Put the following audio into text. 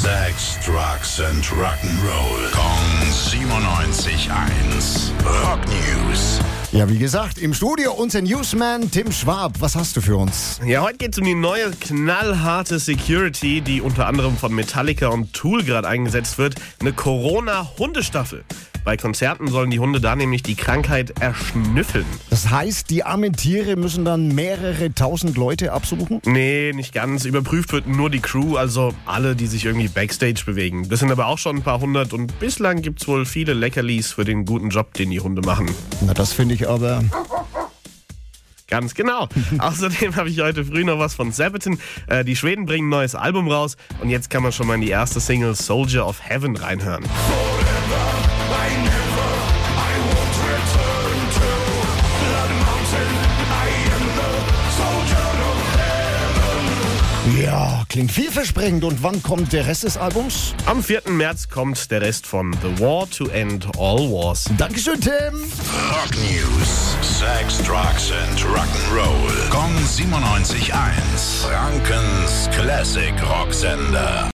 Sex, Drugs and Rock'n'Roll. Kong 97.1. Rock News. Ja, wie gesagt, im Studio unser Newsman Tim Schwab. Was hast du für uns? Ja, heute geht es um die neue knallharte Security, die unter anderem von Metallica und Tool gerade eingesetzt wird. Eine Corona-Hundestaffel. Bei Konzerten sollen die Hunde da nämlich die Krankheit erschnüffeln. Das heißt, die armen Tiere müssen dann mehrere tausend Leute absuchen? Nee, nicht ganz. Überprüft wird nur die Crew, also alle, die sich irgendwie backstage bewegen. Das sind aber auch schon ein paar hundert und bislang gibt's wohl viele Leckerlis für den guten Job, den die Hunde machen. Na, das finde ich aber. Ganz genau. Außerdem habe ich heute früh noch was von Sabaton. Äh, die Schweden bringen ein neues Album raus und jetzt kann man schon mal in die erste Single Soldier of Heaven reinhören. Ja, klingt vielversprechend. Und wann kommt der Rest des Albums? Am 4. März kommt der Rest von The War to End All Wars. Dankeschön, Tim. Rock News. Sex, Drugs and Rock'n'Roll. Kong 97.1. Frankens Classic Rocksender.